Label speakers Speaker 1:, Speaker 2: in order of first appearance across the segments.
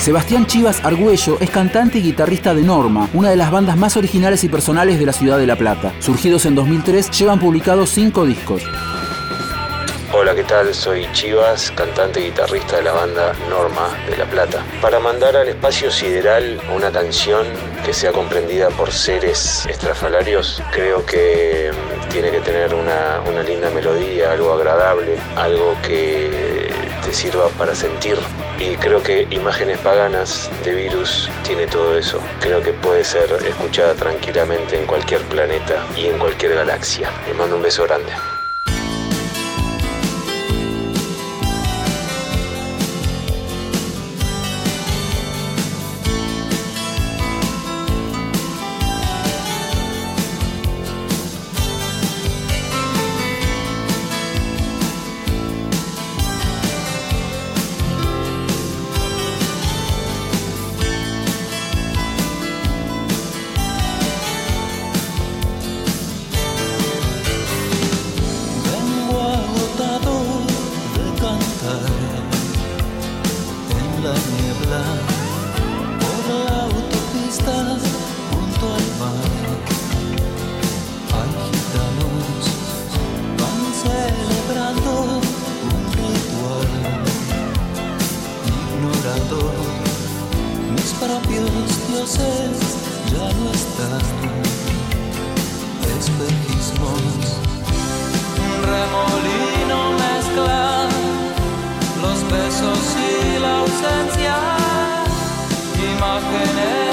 Speaker 1: Sebastián Chivas Argüello es cantante y guitarrista de Norma, una de las bandas más originales y personales de la ciudad de La Plata. Surgidos en 2003, llevan publicados cinco discos.
Speaker 2: Hola, ¿qué tal? Soy Chivas, cantante y guitarrista de la banda Norma de La Plata. Para mandar al espacio sideral una canción que sea comprendida por seres estrafalarios, creo que mm, tiene que tener una, una linda melodía, algo agradable, algo que sirva para sentir y creo que Imágenes Paganas de Virus tiene todo eso. Creo que puede ser escuchada tranquilamente en cualquier planeta y en cualquier galaxia. Le mando un beso grande.
Speaker 3: ya no están, espejismos, un remolino mezclan los besos y la ausencia, imágenes.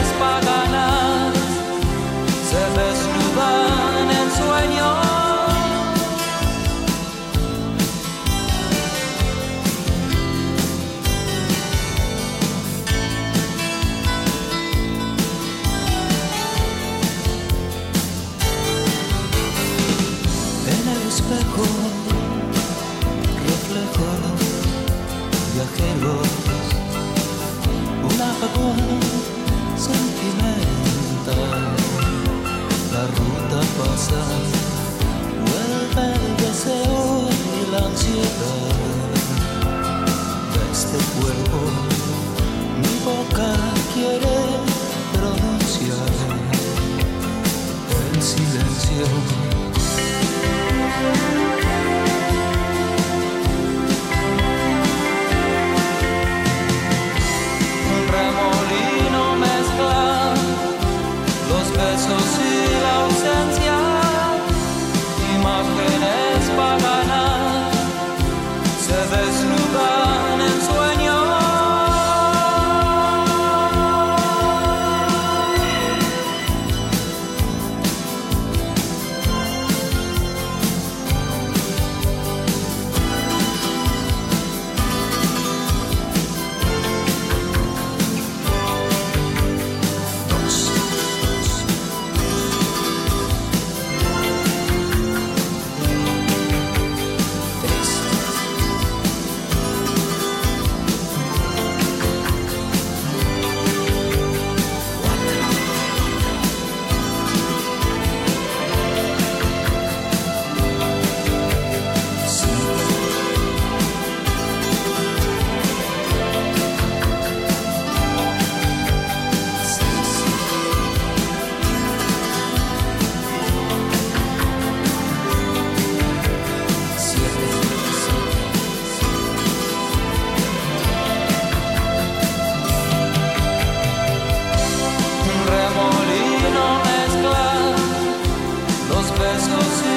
Speaker 3: vuelve el deseo y la ansiedad de este cuerpo. Mi boca quiere pronunciar el silencio. remolino mezcla los besos y la ausencia. walking escocês.